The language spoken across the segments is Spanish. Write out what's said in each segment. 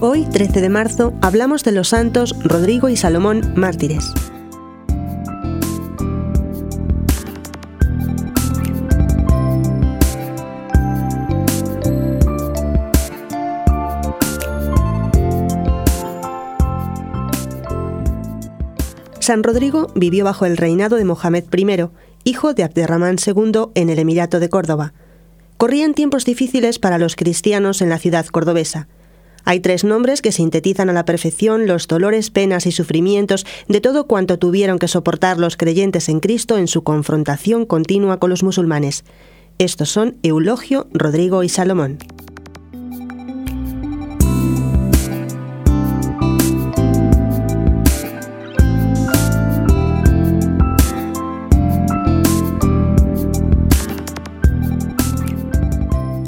13 de marzo hablamos de los santos Rodrigo y Salomón mártires. San Rodrigo vivió bajo el reinado de Mohamed I, hijo de Abderramán II en el Emirato de Córdoba. Corrían tiempos difíciles para los cristianos en la ciudad cordobesa. Hay tres nombres que sintetizan a la perfección los dolores, penas y sufrimientos de todo cuanto tuvieron que soportar los creyentes en Cristo en su confrontación continua con los musulmanes. Estos son Eulogio, Rodrigo y Salomón.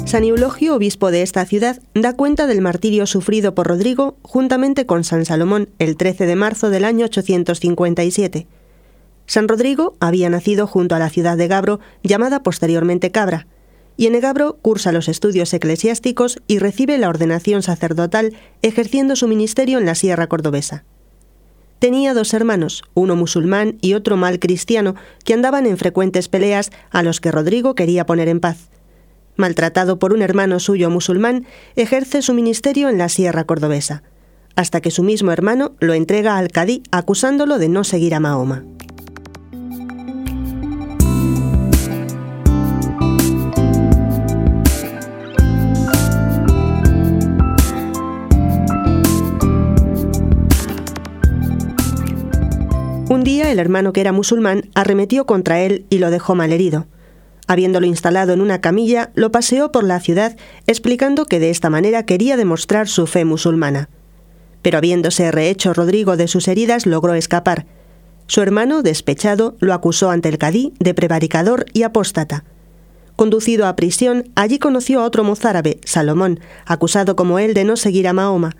San Eulogio, obispo de esta ciudad, da cuenta del martirio sufrido por Rodrigo juntamente con San Salomón el 13 de marzo del año 857. San Rodrigo había nacido junto a la ciudad de Gabro, llamada posteriormente Cabra, y en Gabro cursa los estudios eclesiásticos y recibe la ordenación sacerdotal ejerciendo su ministerio en la Sierra Cordobesa. Tenía dos hermanos, uno musulmán y otro mal cristiano, que andaban en frecuentes peleas a los que Rodrigo quería poner en paz maltratado por un hermano suyo musulmán, ejerce su ministerio en la Sierra Cordobesa, hasta que su mismo hermano lo entrega al Cadí acusándolo de no seguir a Mahoma. Un día el hermano que era musulmán arremetió contra él y lo dejó malherido. Habiéndolo instalado en una camilla, lo paseó por la ciudad explicando que de esta manera quería demostrar su fe musulmana. Pero habiéndose rehecho Rodrigo de sus heridas, logró escapar. Su hermano, despechado, lo acusó ante el cadí de prevaricador y apóstata. Conducido a prisión, allí conoció a otro mozárabe, Salomón, acusado como él de no seguir a Mahoma.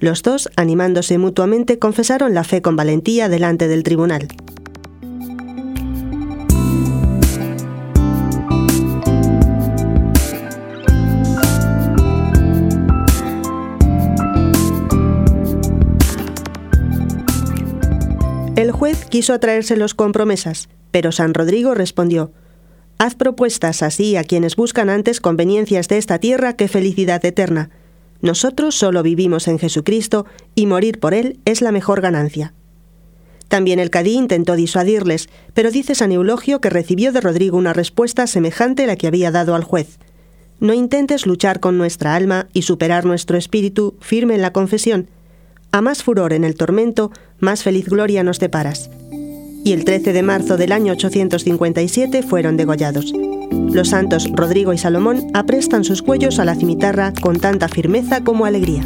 Los dos, animándose mutuamente, confesaron la fe con valentía delante del tribunal. El juez quiso atraérselos con promesas, pero San Rodrigo respondió, Haz propuestas así a quienes buscan antes conveniencias de esta tierra que felicidad eterna. Nosotros solo vivimos en Jesucristo y morir por Él es la mejor ganancia. También el cadí intentó disuadirles, pero dice San Eulogio que recibió de Rodrigo una respuesta semejante a la que había dado al juez. No intentes luchar con nuestra alma y superar nuestro espíritu firme en la confesión, a más furor en el tormento, más feliz gloria nos deparas. Y el 13 de marzo del año 857 fueron degollados. Los santos Rodrigo y Salomón aprestan sus cuellos a la cimitarra con tanta firmeza como alegría.